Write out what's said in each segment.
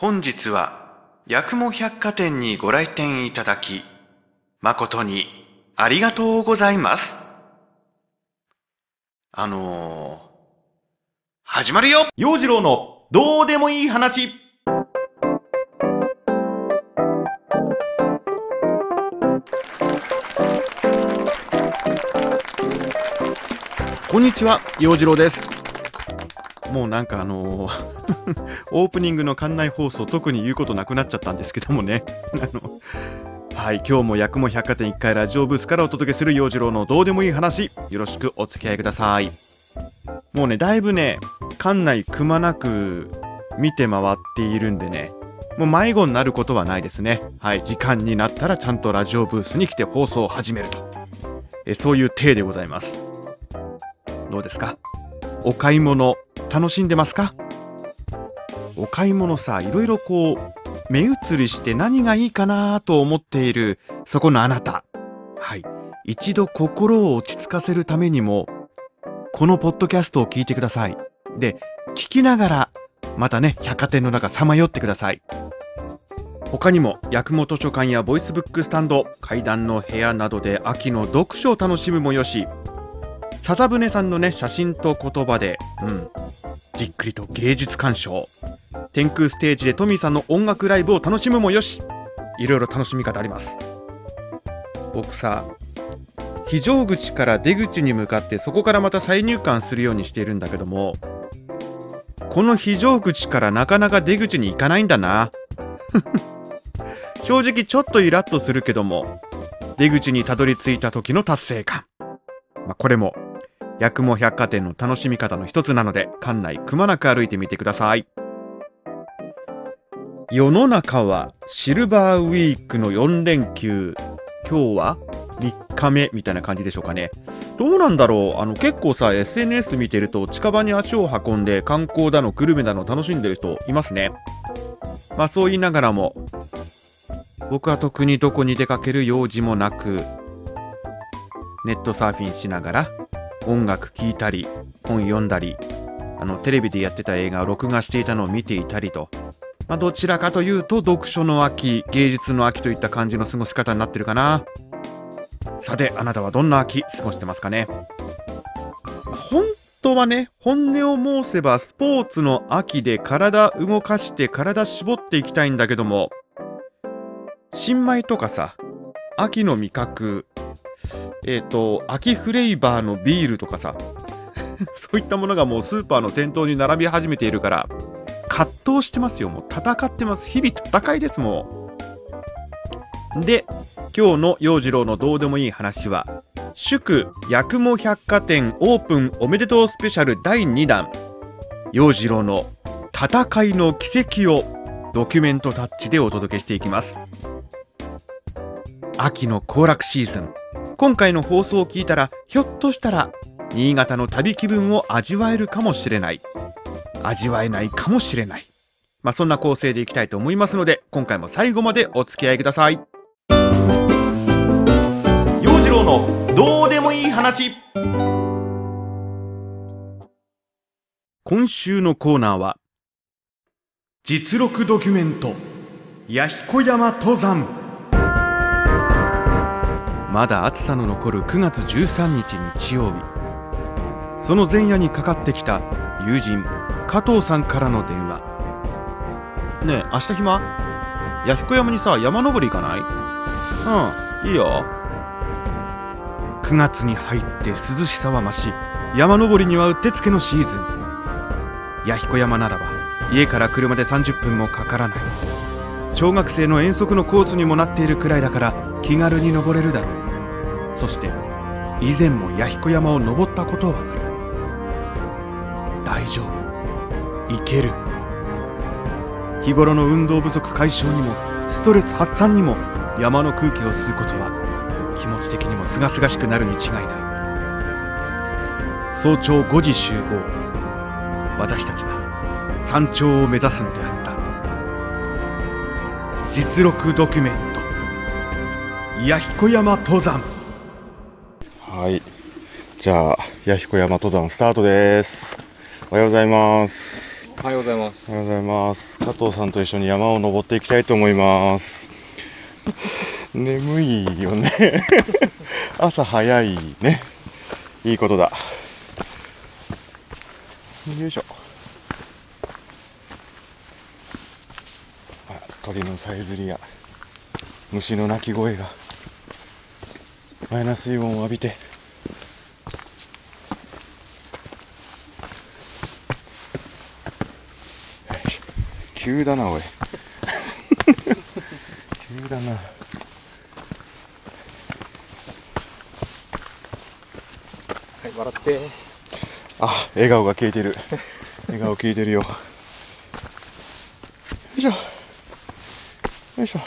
本日は、八雲百貨店にご来店いただき、誠にありがとうございます。あのー、始まるよ。陽次郎のどうでもいい話。こんにちは陽次郎です。もうなんかあのー オープニングの館内放送特に言うことなくなっちゃったんですけどもね。あのはい今日も八雲百貨店1階ラジオブースからお届けする陽次郎のどうでもいい話よろしくお付き合いください。もうねだいぶね館内くまなく見て回っているんでねもう迷子になることはないですね。はい時間になったらちゃんとラジオブースに来て放送を始めると。えそういう体でございます。どうですか？お買い物楽しんでますか？お買い物さいろいろこう目移りして何がいいかなと思っているそこのあなた。はい。一度心を落ち着かせるためにもこのポッドキャストを聞いてください。で聞きながらまたね百貨店の中さまよってください。他にも八雲図書館やボイスブックスタンド階段の部屋などで秋の読書を楽しむもよし笹舟さんのね写真と言葉で、うん、じっくりと芸術鑑賞。天空ステージでトミーさんの音楽ライブを楽しむもよし。いろいろ楽しみ方あります。僕さ非常口から出口に向かってそこからまた再入館するようにしているんだけどもこの非常口からなかなか出口に行かないんだな。正直ちょっとイラッとするけども出口にたどり着いた時の達成感、まあ、これも八雲百貨店の楽しみ方の一つなので館内くまなく歩いてみてください。世の中はシルバーウィークの4連休。今日は3日目みたいな感じでしょうかね。どうなんだろう？あの結構さ SNS 見てると近場に足を運んで観光だのグルメだの楽しんでる人いますね。まあそう言いながらも僕は特にどこに出かける用事もなくネットサーフィンしながら音楽聴いたり本読んだりあのテレビでやってた映画を録画していたのを見ていたりと。まあ、どちらかというと読書の秋芸術の秋といった感じの過ごし方になってるかな。さてあなたはどんな秋過ごしてますかね？本当はね本音を申せばスポーツの秋で体動かして体絞っていきたいんだけども新米とかさ秋の味覚えっ、ー、と秋フレーバーのビールとかさ。そういったものがもうスーパーの店頭に並び始めているから葛藤してますよ。もう戦ってます。日々戦いですもんで今日の陽次郎のどうでもいい話は祝八雲百貨店オープンおめでとうスペシャル第2弾。陽次郎の戦いの奇跡をドキュメントタッチでお届けしていきます。秋の行楽シーズン今回の放送を聞いたらひょっとしたら新潟の旅気分を味わえるかもしれない味わえないかもしれない。まあ、そんな構成でいきたいと思いますので、今回も最後までお付き合いください。陽次郎のどうでもいい話。今週のコーナーは、実録ドキュメント、弥彦山登山。まだ暑さの残る9月13日日曜日。その前夜にかかってきた友人加藤さんからの電話。ねえ明日暇？弥彦山にさ山登り行かない？うんいいよ。9月に入って涼しさは増し山登りにはうってつけのシーズン。弥彦山ならば家から車で30分もかからない。小学生の遠足のコースにもなっているくらいだから気軽に登れるだろう。そして以前も弥彦山を登ったことはある。大丈夫。いける。日頃の運動不足解消にもストレス発散にも山の空気を吸うことは気持ち的にも清々しくなるに違いない。早朝5時集合。私たちは山頂を目指すのであった。実録ドキュメント。弥彦山登山。はいじゃあ弥彦山登山スタートですおはようございますおはようございます。おはようございます。加藤さんと一緒に山を登っていきたいと思います。眠いよね。朝早いね。いいことだ。よいしょ。あ鳥のさえずりや虫の鳴き声がマイナス水温を浴びて急だなおい。急だな。はい、笑って。あ笑顔が消えてる。笑顔消えてるよ。よいしょ。よいしょ。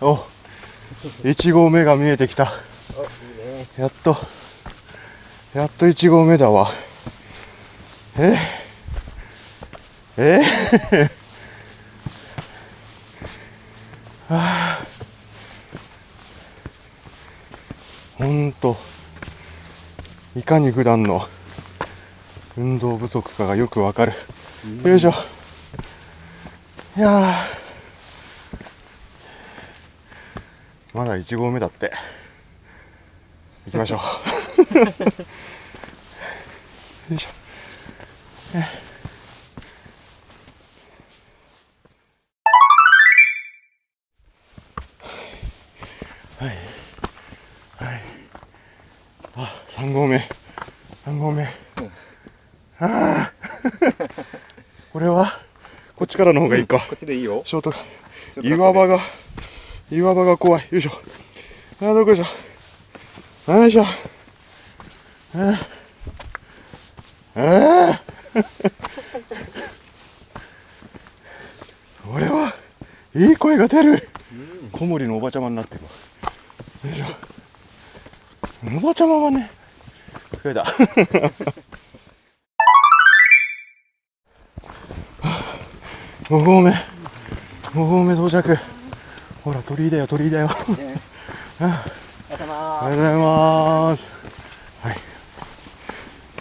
お1合目が見えてきた。やっとやっと1合目だわ。え？え？ほんといかに普段の運動不足かがよくわかる。よいしょ。いやーまだ1合目だって。行きましょう。よいしょ。あ3合目。3合目、ああこれは？こっちからの方がいいか、こっちでいいよ。ショート岩場が岩場が怖い。よいしょ。あーどこでしょ。よいしょ。あー。あー。俺はいい声が出る。小森のおばちゃまになってるわ。よいしょ。おばちゃまはね疲れた。5合目。5合目到着ほら鳥居だよ鳥居だよ。あ ありがとうございあまりがとうございます。はい。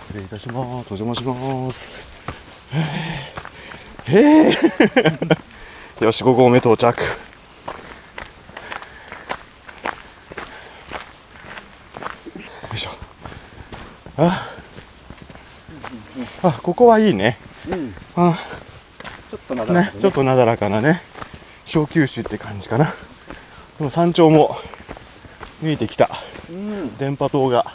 失礼いたします。お邪魔します。へえ よし5合目到着。よいしょ。あ。あここはいいね。す。うん。あ。ちょっとなだらね。かでちょっとなだらかなね小九州って感じかな。でも山頂も見えてきた。うん。電波塔が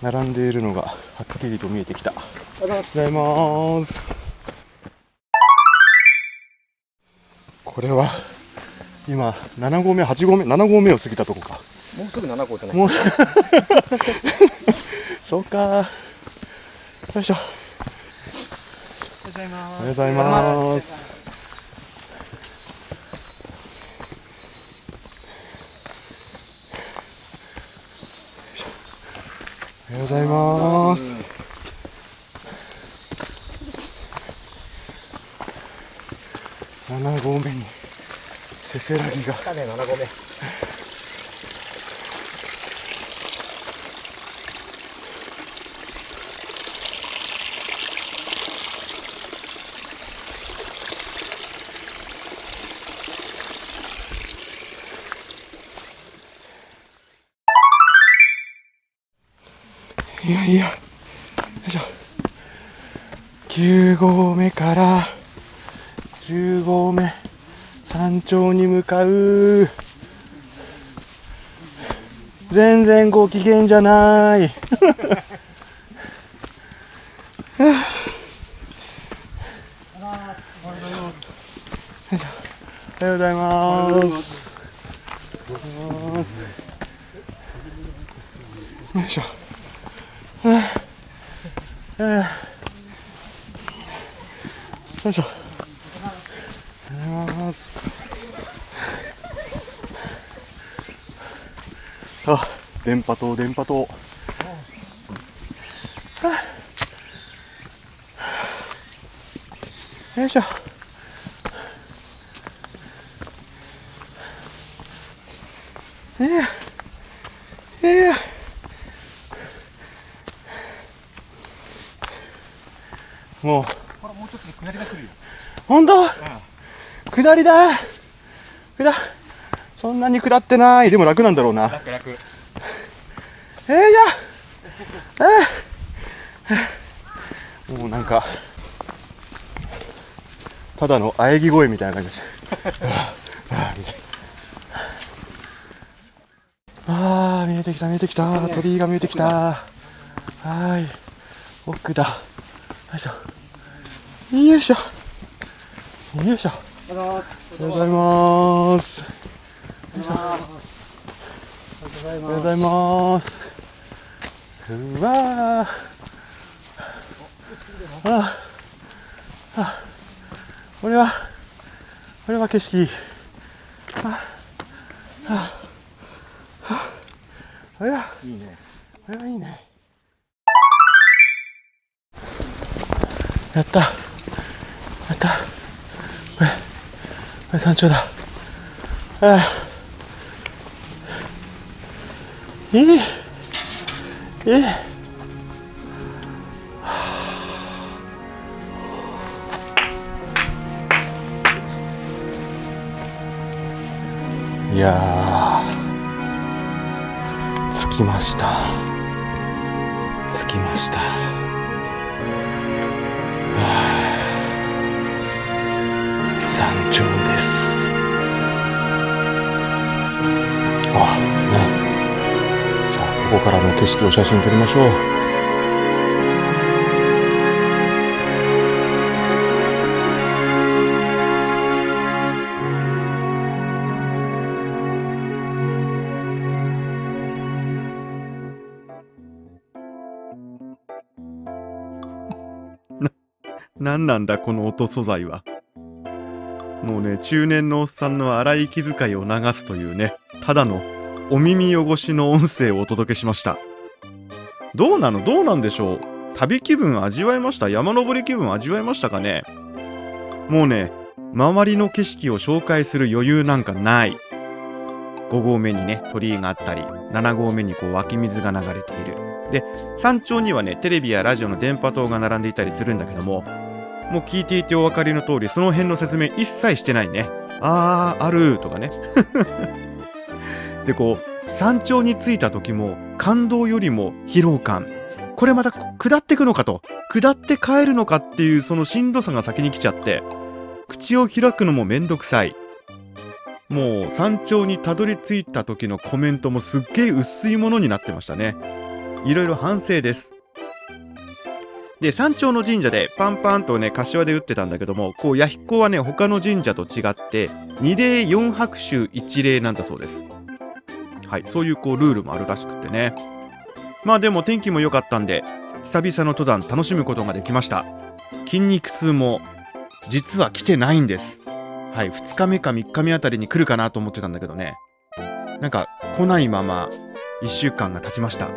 並んでいるのがはっきりと見えてきた。ありがとうございます。これは今7合目8合目7合目を過ぎたとこか。もうすぐ7号じゃない？もう。そうか。よいしょ。ありがとうございます。ありがとうございますおはようございます。7合目にせせらぎが。いやいや。よいしょ。9合目から10合目山頂に向かう。全然ご機嫌じゃない。おはようございますおはようございますよいしょよいしょ。ありがとうございます。あ、電波塔、電波塔。よいしょ。いやいやもう。ほらもうちょっとで下りが来るよ。本当、下りだ。下そんなに下ってない。でも楽なんだろうな。楽楽。えー、いや。えー、もうなんか。ただの喘ぎ声みたいな感じですあー見えてきた見えてきた。鳥居が見えてきた。はーい。奥だ。よいしょ。よいしょ。よいしょ。おはようございます。おはようございます。おはようおはようございます。うわー。ああこれはこれは景色あああこれはいいいねこれはいいねやった。やった。これ。これ山頂だ。ああ。ええ。ええ。いやー。着きました。着きました。山頂です。あね。じゃあここからの景色を写真撮りましょう。何なんだこの音素材は。もうね中年のおっさんの荒い息遣いを流すというねただのお耳汚しの音声をお届けしました。どうなの？どうなんでしょう？旅気分味わいました？山登り気分味わいましたかね？もうね周りの景色を紹介する余裕なんかない。5合目にね鳥居があったり7合目にこう湧き水が流れている。で山頂にはねテレビやラジオの電波塔が並んでいたりするんだけどももう聞いていてお分かりの通りその辺の説明一切してないね。あーあるとかね。でこう山頂に着いた時も感動よりも疲労感。これまた下ってくのかと。下って帰るのかっていうそのしんどさが先に来ちゃって。口を開くのもめんどくさい。もう山頂にたどり着いた時のコメントもすっげえ薄いものになってましたね。いろいろ反省です。で山頂の神社でパンパンとね柏で打ってたんだけどもこう弥彦はね他の神社と違って二礼四拍手一礼なんだそうです。はいそういうこうルールもあるらしくってね。まあでも天気も良かったんで久々の登山楽しむことができました。筋肉痛も実は来てないんです。はい2日目か3日目あたりに来るかなと思ってたんだけどね。なんか来ないまま1週間が経ちました。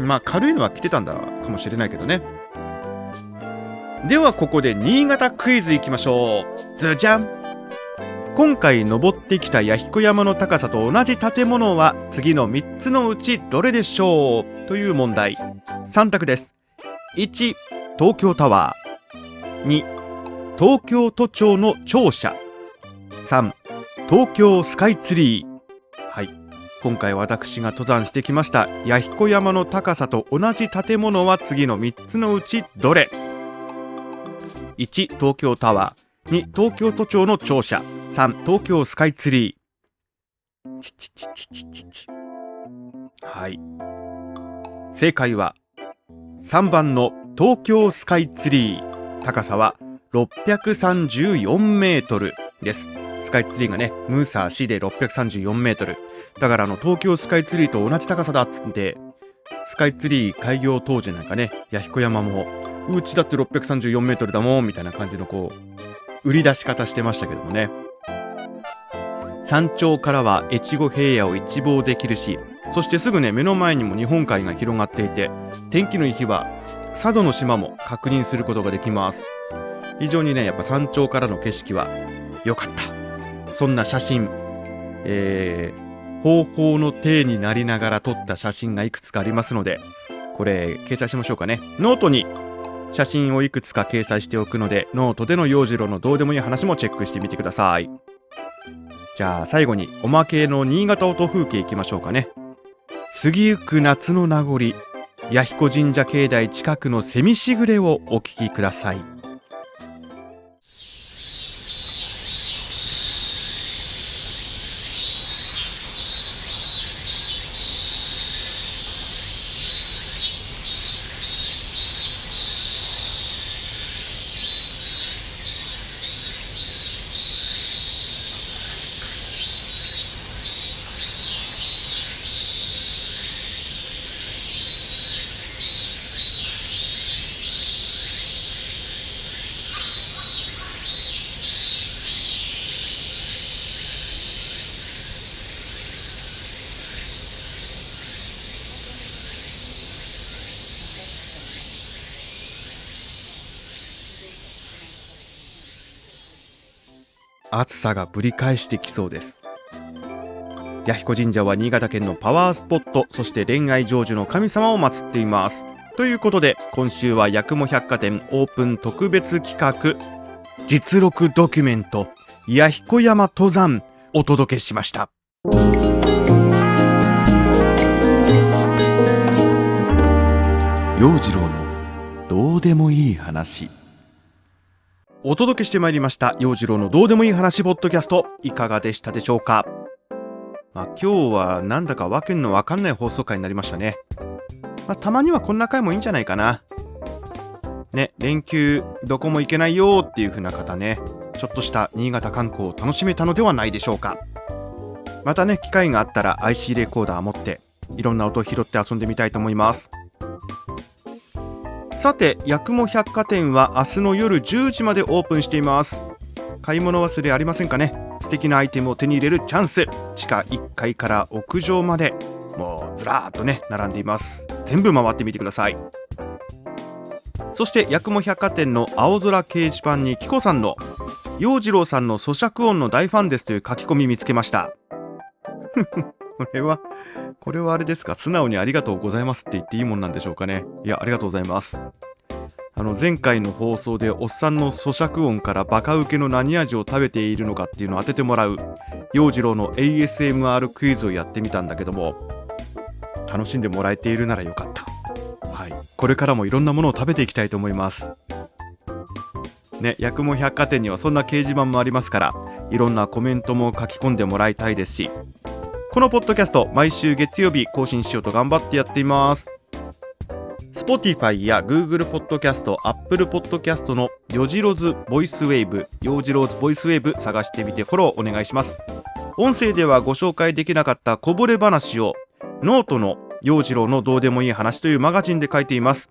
まあ軽いのは来てたんだかもしれないけどね。ではここで新潟クイズいきましょう。ズジャン。今回登ってきた弥彦山の高さと同じ建物は次の3つのうちどれでしょう？という問題。3択です。1東京タワー。2東京都庁の庁舎。3東京スカイツリー。はい。今回私が登山してきました弥彦山の高さと同じ建物は次の3つのうちどれ？1東京タワー。2東京都庁の庁舎。3東京スカイツリー。チチチチチチチ。はい。正解は3番の東京スカイツリー。高さは634メートルです。スカイツリーがねムーサー市で634メートル。だからあの東京スカイツリーと同じ高さだっつってスカイツリー開業当時なんかね弥彦山もうちだって634メートルだもんみたいな感じのこう売り出し方してましたけどもね。山頂からは越後平野を一望できるしそしてすぐね目の前にも日本海が広がっていて天気のいい日は佐渡の島も確認することができます。非常にねやっぱ山頂からの景色は良かった。そんな写真、えー、ほうほうの体になりながら撮った写真がいくつかありますのでこれ掲載しましょうかね。ノートに写真をいくつか掲載しておくのでノートでの洋次郎のどうでもいい話もチェックしてみてください。じゃあ最後におまけの新潟音風景いきましょうかね。過ぎゆく夏の名残弥彦神社境内近くの蝉しぐれをお聴きください。暑さがぶり返してきそうです。弥彦神社は新潟県のパワースポットそして恋愛成就の神様を祀っています。ということで今週は八雲百貨店オープン特別企画実録ドキュメント弥彦山登山お届けしました。陽次郎のどうでもいい話。お届けしてまいりました陽次郎のどうでもいい話ポッドキャスト。いかがでしたでしょうか？まあ、今日はなんだかわけのわかんない放送回になりましたね、まあ、たまにはこんな回もいいんじゃないかな。ね連休どこも行けないよっていう風な方ね。ちょっとした新潟観光を楽しめたのではないでしょうか。またね機会があったら IC レコーダー持っていろんな音を拾って遊んでみたいと思います。さて八雲百貨店は明日の夜10時までオープンしています。買い物忘れありませんかね？素敵なアイテムを手に入れるチャンス。地下1階から屋上までもうずらーっとね並んでいます。全部回ってみてください。そして八雲百貨店の青空掲示板にキコさんの陽次郎さんの咀嚼音の大ファンですという書き込み見つけました。これはこれはあれですか？素直にありがとうございますって言っていいもんなんでしょうかね？いやありがとうございます。あの前回の放送でおっさんの咀嚼音からバカウケの何味を食べているのかっていうのを当ててもらう陽次郎の ASMR クイズをやってみたんだけども楽しんでもらえているならよかった。はい。これからもいろんなものを食べていきたいと思います。ね八雲百貨店にはそんな掲示板もありますからいろんなコメントも書き込んでもらいたいですしこのポッドキャスト毎週月曜日更新しようと頑張ってやっています。Spotify や Google ポッドキャスト Apple ポッドキャストのよじろずボイスウェーブよじろずボイスウェーブ探してみてフォローお願いします。音声ではご紹介できなかったこぼれ話をノートの陽次郎のどうでもいい話というマガジンで書いています。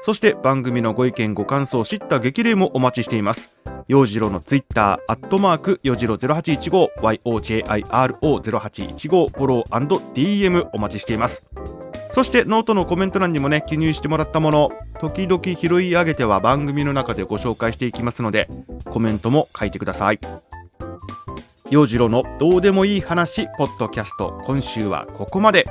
そして番組のご意見ご感想叱咤激励もお待ちしています。陽次郎のツイッターアットマークよじろ0815 YOJIRO0815 フォロー &DM お待ちしています。そしてノートのコメント欄にもね記入してもらったもの時々拾い上げては番組の中でご紹介していきますのでコメントも書いてください。陽次郎のどうでもいい話ポッドキャスト今週はここまで。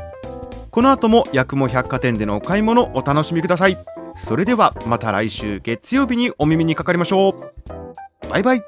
この後も八雲百貨店でのお買い物お楽しみください。それではまた来週月曜日にお耳にかかりましょう。バイバイ。